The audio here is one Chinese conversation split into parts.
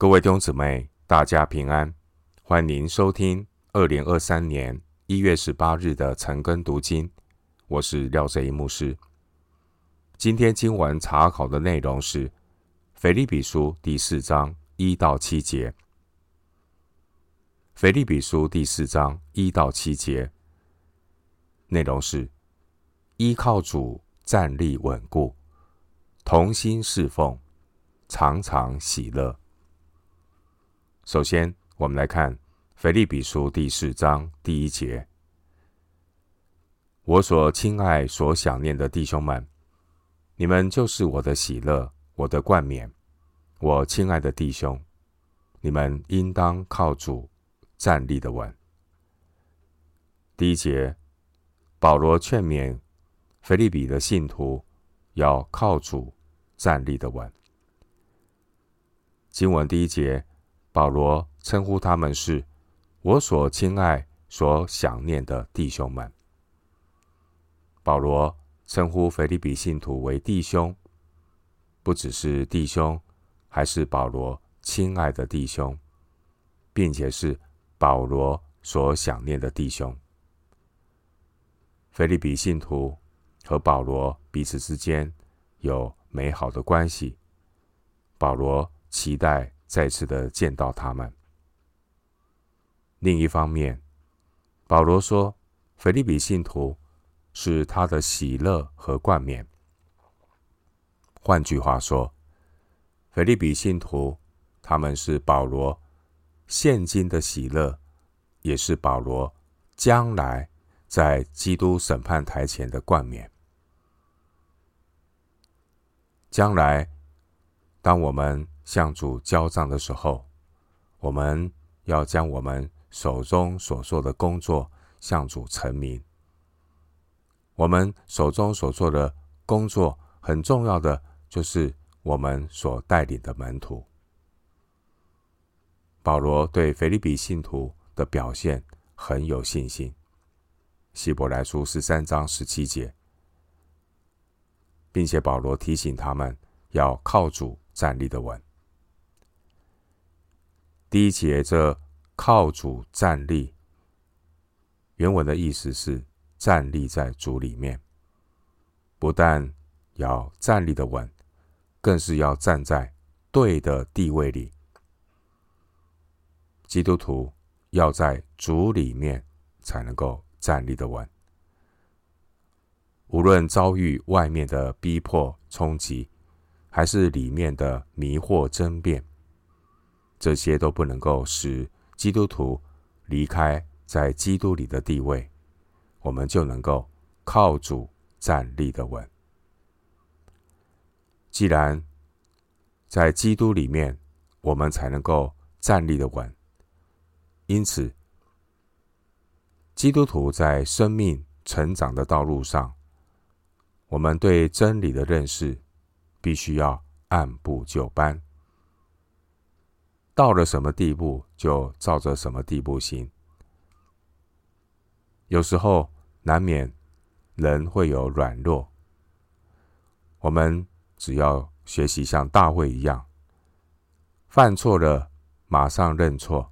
各位弟兄姊妹，大家平安，欢迎收听二零二三年一月十八日的晨更读经。我是廖哲一牧师。今天经文查考的内容是《腓立比书》第四章一到七节，《腓立比书》第四章一到七节内容是依靠主站立稳固，同心侍奉，常常喜乐。首先，我们来看《腓立比书》第四章第一节：“我所亲爱、所想念的弟兄们。”你们就是我的喜乐，我的冠冕，我亲爱的弟兄，你们应当靠主站立的稳。第一节，保罗劝勉腓立比的信徒要靠主站立的稳。经文第一节，保罗称呼他们是我所亲爱、所想念的弟兄们。保罗。称呼腓利比信徒为弟兄，不只是弟兄，还是保罗亲爱的弟兄，并且是保罗所想念的弟兄。腓利比信徒和保罗彼此之间有美好的关系，保罗期待再次的见到他们。另一方面，保罗说，腓利比信徒。是他的喜乐和冠冕。换句话说，腓利比信徒，他们是保罗现今的喜乐，也是保罗将来在基督审判台前的冠冕。将来，当我们向主交账的时候，我们要将我们手中所做的工作向主陈明。我们手中所做的工作，很重要的就是我们所带领的门徒。保罗对腓利比信徒的表现很有信心。希伯来书十三章十七节，并且保罗提醒他们要靠主站立的稳。第一节这靠主站立，原文的意思是。站立在主里面，不但要站立的稳，更是要站在对的地位里。基督徒要在主里面才能够站立的稳，无论遭遇外面的逼迫冲击，还是里面的迷惑争辩，这些都不能够使基督徒离开在基督里的地位。我们就能够靠主站立的稳。既然在基督里面，我们才能够站立的稳。因此，基督徒在生命成长的道路上，我们对真理的认识必须要按部就班。到了什么地步，就照着什么地步行。有时候难免人会有软弱，我们只要学习像大卫一样，犯错了马上认错，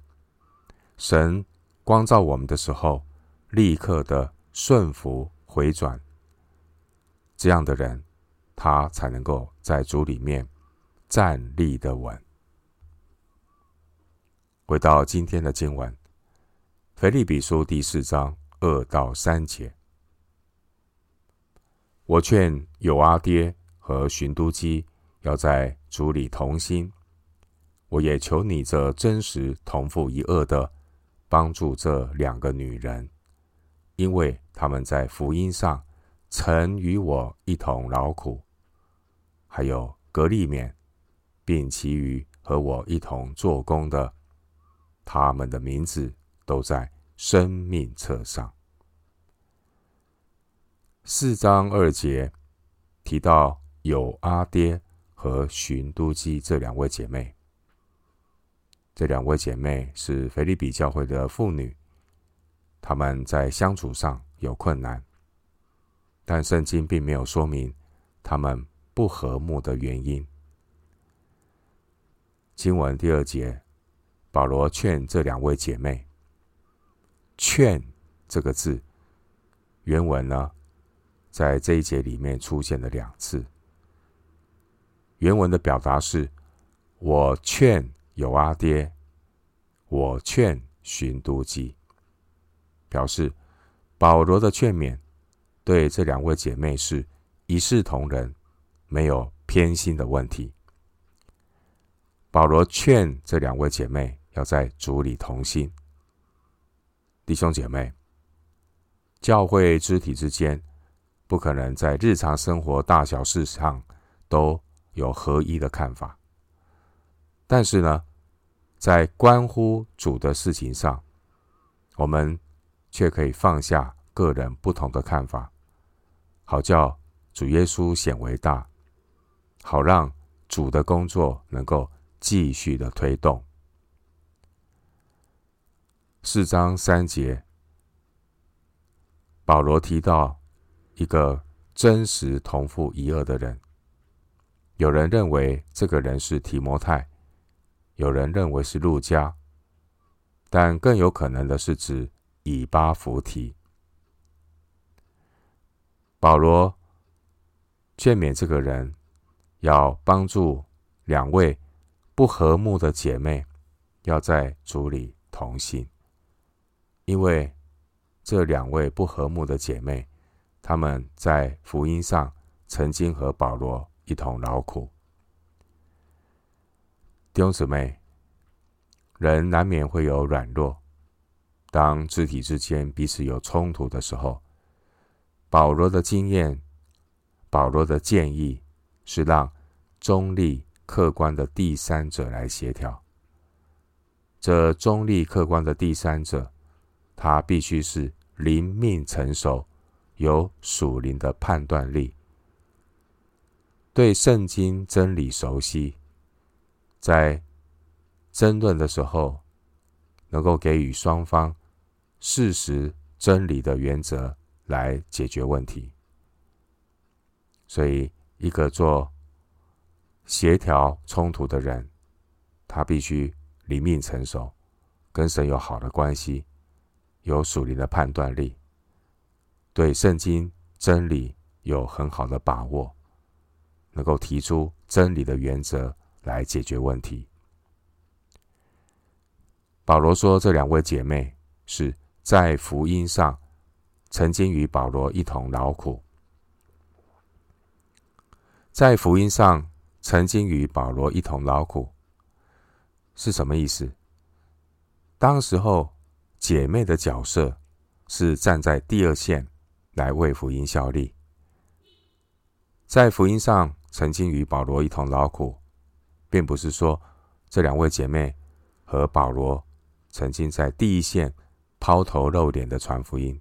神光照我们的时候，立刻的顺服回转，这样的人，他才能够在主里面站立的稳。回到今天的经文，《腓立比书》第四章。二到三节，我劝友阿爹和寻都基要在主里同心。我也求你这真实同父一轭的，帮助这两个女人，因为他们在福音上曾与我一同劳苦，还有格利免，并其余和我一同做工的，他们的名字都在。生命册上，四章二节提到有阿爹和寻都基这两位姐妹。这两位姐妹是腓立比教会的妇女，她们在相处上有困难，但圣经并没有说明她们不和睦的原因。经文第二节，保罗劝这两位姐妹。劝这个字，原文呢，在这一节里面出现了两次。原文的表达是：“我劝有阿爹，我劝循都基。”表示保罗的劝勉对这两位姐妹是一视同仁，没有偏心的问题。保罗劝这两位姐妹要在主里同心。弟兄姐妹，教会肢体之间不可能在日常生活大小事上都有合一的看法，但是呢，在关乎主的事情上，我们却可以放下个人不同的看法，好叫主耶稣显为大，好让主的工作能够继续的推动。四章三节，保罗提到一个真实同父一轭的人。有人认为这个人是提摩太，有人认为是路加，但更有可能的是指以巴弗提。保罗劝勉这个人要帮助两位不和睦的姐妹，要在主里同行。因为这两位不和睦的姐妹，她们在福音上曾经和保罗一同劳苦。弟兄姊妹，人难免会有软弱，当肢体之间彼此有冲突的时候，保罗的经验、保罗的建议是让中立客观的第三者来协调。这中立客观的第三者。他必须是灵命成熟，有属灵的判断力，对圣经真理熟悉，在争论的时候，能够给予双方事实真理的原则来解决问题。所以，一个做协调冲突的人，他必须灵命成熟，跟神有好的关系。有属灵的判断力，对圣经真理有很好的把握，能够提出真理的原则来解决问题。保罗说，这两位姐妹是在福音上曾经与保罗一同劳苦，在福音上曾经与保罗一同劳苦是什么意思？当时候。姐妹的角色是站在第二线来为福音效力，在福音上曾经与保罗一同劳苦，并不是说这两位姐妹和保罗曾经在第一线抛头露脸的传福音，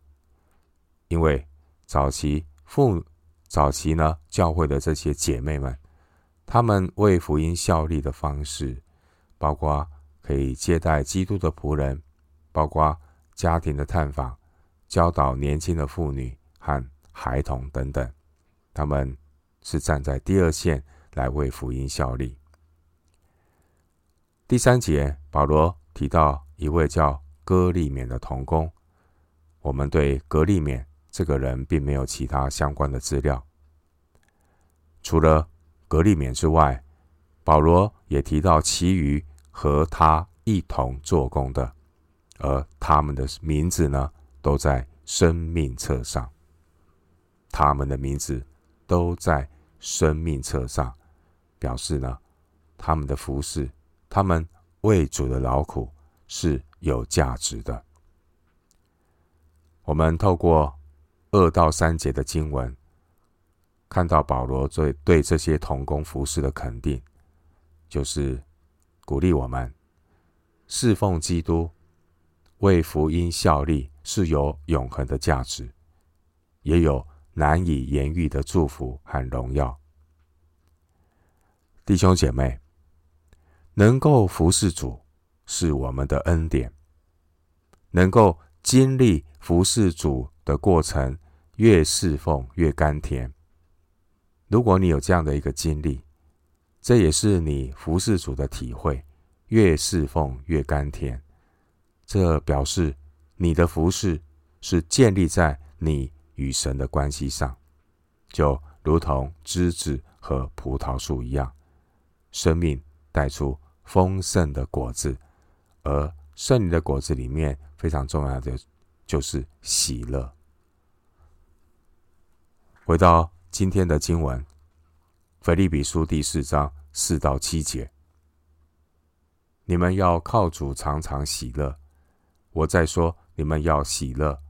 因为早期父早期呢教会的这些姐妹们，她们为福音效力的方式，包括可以接待基督的仆人。包括家庭的探访、教导年轻的妇女和孩童等等，他们是站在第二线来为福音效力。第三节，保罗提到一位叫哥利勉的童工，我们对哥利勉这个人并没有其他相关的资料。除了哥利勉之外，保罗也提到其余和他一同做工的。而他们的名字呢，都在生命册上。他们的名字都在生命册上，表示呢，他们的服侍，他们为主的劳苦是有价值的。我们透过二到三节的经文，看到保罗对对这些童工服侍的肯定，就是鼓励我们侍奉基督。为福音效力是有永恒的价值，也有难以言喻的祝福和荣耀。弟兄姐妹，能够服侍主是我们的恩典，能够经历服侍主的过程，越侍奉越甘甜。如果你有这样的一个经历，这也是你服侍主的体会，越侍奉越甘甜。这表示你的服饰是建立在你与神的关系上，就如同枝子和葡萄树一样，生命带出丰盛的果子。而圣灵的果子里面非常重要的就是喜乐。回到今天的经文，腓立比书第四章四到七节，你们要靠主常常喜乐。我再说，你们要喜乐，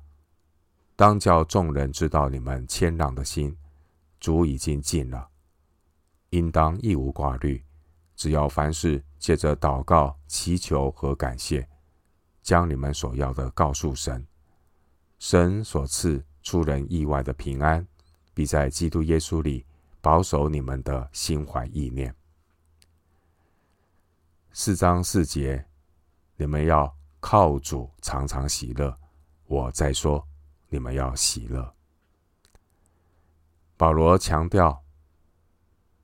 当叫众人知道你们谦让的心，主已经尽了。应当一无挂虑，只要凡事借着祷告、祈求和感谢，将你们所要的告诉神，神所赐出人意外的平安。必在基督耶稣里保守你们的心怀意念。四章四节，你们要靠主常常喜乐。我再说，你们要喜乐。保罗强调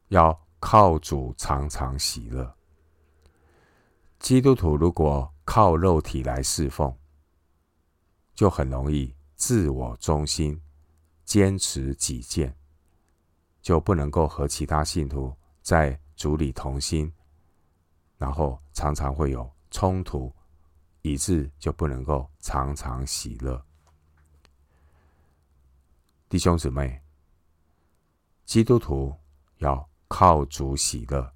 要靠主常常喜乐。基督徒如果靠肉体来侍奉，就很容易自我中心。坚持己见，就不能够和其他信徒在主里同心，然后常常会有冲突，以致就不能够常常喜乐。弟兄姊妹，基督徒要靠主喜乐，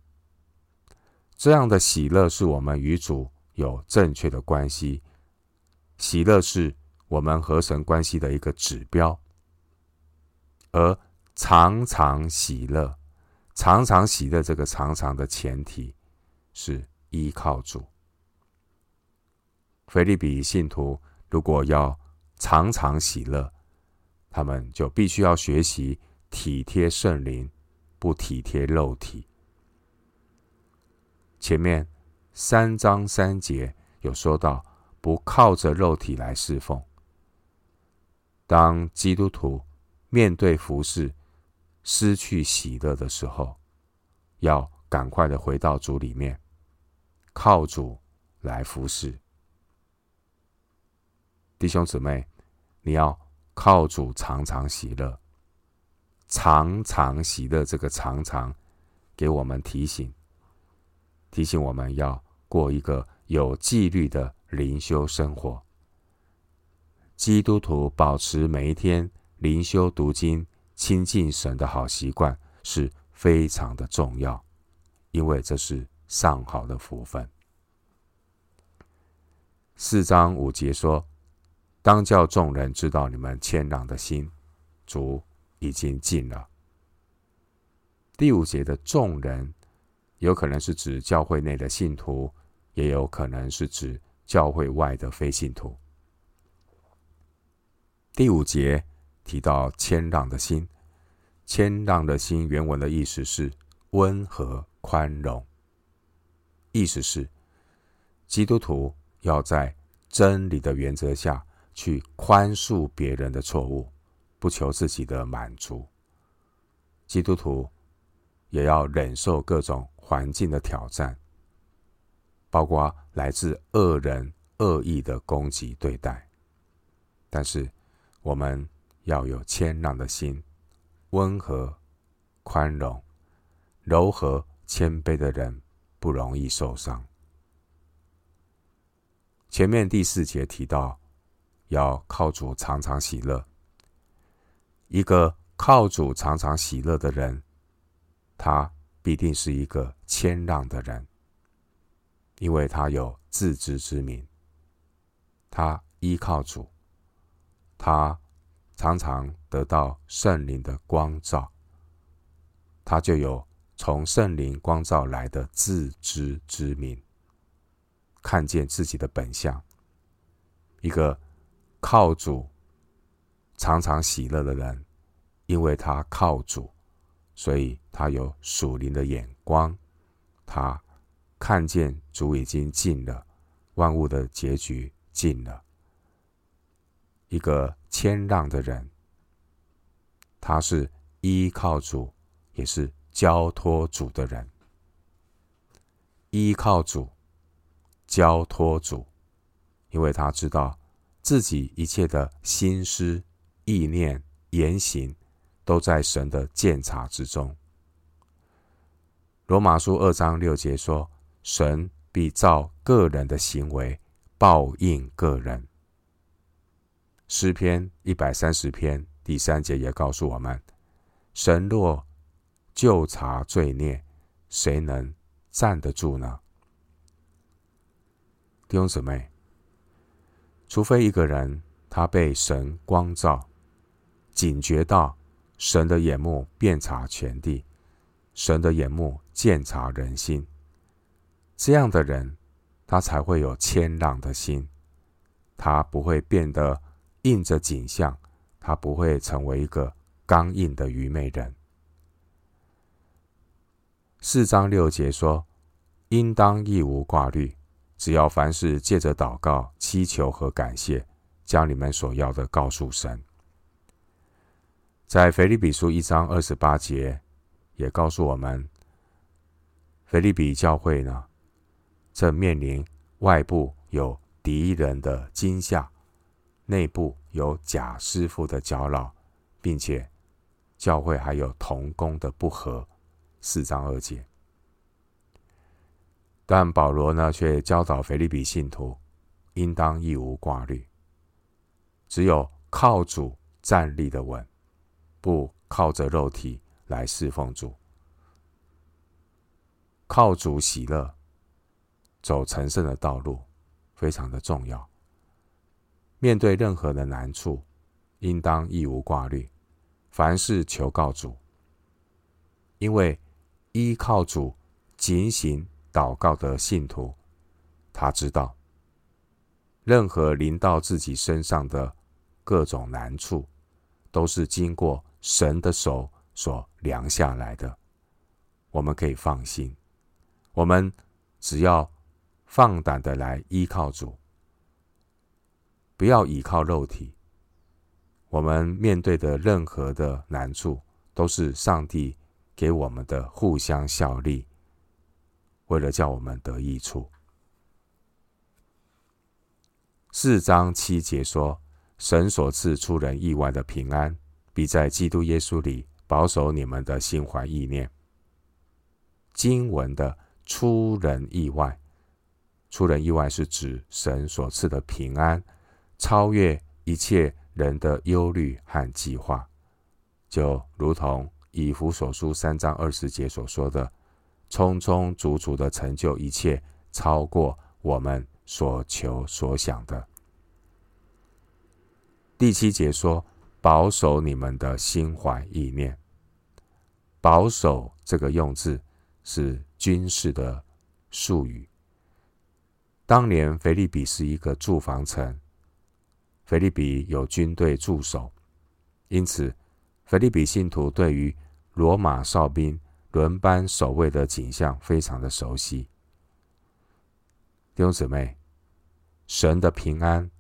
这样的喜乐是我们与主有正确的关系，喜乐是我们和神关系的一个指标。而常常喜乐，常常喜乐，这个常常的前提是依靠主。腓利比信徒如果要常常喜乐，他们就必须要学习体贴圣灵，不体贴肉体。前面三章三节有说到，不靠着肉体来侍奉。当基督徒。面对服侍失去喜乐的时候，要赶快的回到主里面，靠主来服侍。弟兄姊妹，你要靠主常常喜乐，常常喜乐。这个常常给我们提醒，提醒我们要过一个有纪律的灵修生活。基督徒保持每一天。灵修读经、亲近神的好习惯是非常的重要，因为这是上好的福分。四章五节说：“当叫众人知道你们谦让的心，主已经尽了。”第五节的众人，有可能是指教会内的信徒，也有可能是指教会外的非信徒。第五节。提到谦让的心，谦让的心原文的意思是温和宽容，意思是基督徒要在真理的原则下去宽恕别人的错误，不求自己的满足。基督徒也要忍受各种环境的挑战，包括来自恶人恶意的攻击对待，但是我们。要有谦让的心，温和、宽容、柔和、谦卑的人不容易受伤。前面第四节提到，要靠主常常喜乐。一个靠主常常喜乐的人，他必定是一个谦让的人，因为他有自知之明，他依靠主，他。常常得到圣灵的光照，他就有从圣灵光照来的自知之明，看见自己的本相。一个靠主常常喜乐的人，因为他靠主，所以他有属灵的眼光，他看见主已经尽了，万物的结局尽了。一个谦让的人，他是依靠主，也是交托主的人。依靠主，交托主，因为他知道自己一切的心思、意念、言行都在神的鉴察之中。罗马书二章六节说：“神必照个人的行为报应个人。”诗篇一百三十篇第三节也告诉我们：“神若就察罪孽，谁能站得住呢？”弟兄姊妹，除非一个人他被神光照，警觉到神的眼目遍察全地，神的眼目鉴察人心，这样的人，他才会有谦让的心，他不会变得硬着颈项，他不会成为一个刚硬的愚昧人。四章六节说：“应当一无挂虑。”只要凡事借着祷告、祈求和感谢，将你们所要的告诉神。在腓立比书一章二十八节，也告诉我们，腓立比教会呢，正面临外部有敌人的惊吓，内部有假师傅的搅扰，并且教会还有同工的不和。四章二节。但保罗呢，却教导腓利比信徒，应当一无挂虑，只有靠主站立的稳，不靠着肉体来侍奉主，靠主喜乐，走成圣的道路，非常的重要。面对任何的难处，应当一无挂虑，凡事求告主，因为依靠主，警醒。祷告的信徒，他知道，任何临到自己身上的各种难处，都是经过神的手所量下来的。我们可以放心，我们只要放胆的来依靠主，不要依靠肉体。我们面对的任何的难处，都是上帝给我们的互相效力。为了叫我们得益处，四章七节说：“神所赐出人意外的平安，必在基督耶稣里保守你们的心怀意念。”经文的“出人意外”，出人意外是指神所赐的平安，超越一切人的忧虑和计划，就如同以弗所书三章二十节所说的。充充足足的成就一切，超过我们所求所想的。第七节说：“保守你们的心怀意念。”保守这个用字是军事的术语。当年腓立比是一个驻防城，腓立比有军队驻守，因此腓立比信徒对于罗马哨兵。轮班守卫的景象非常的熟悉，弟兄姊妹，神的平安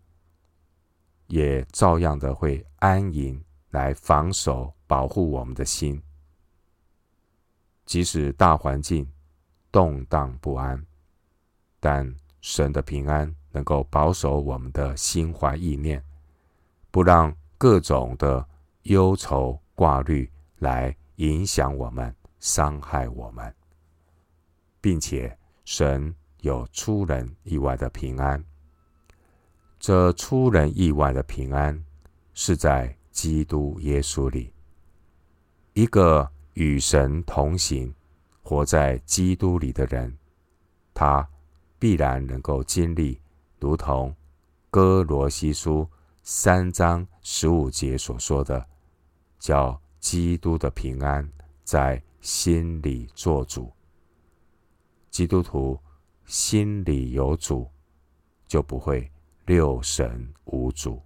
也照样的会安营来防守、保护我们的心，即使大环境动荡不安，但神的平安能够保守我们的心怀意念，不让各种的忧愁挂虑来影响我们。伤害我们，并且神有出人意外的平安。这出人意外的平安是在基督耶稣里。一个与神同行、活在基督里的人，他必然能够经历，如同哥罗西书三章十五节所说的，叫基督的平安在。心里做主，基督徒心里有主，就不会六神无主。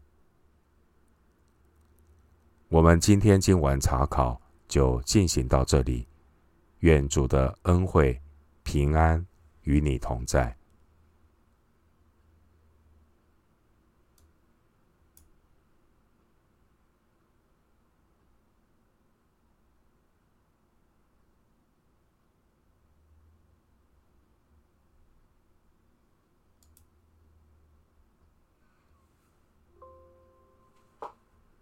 我们今天经文查考就进行到这里，愿主的恩惠平安与你同在。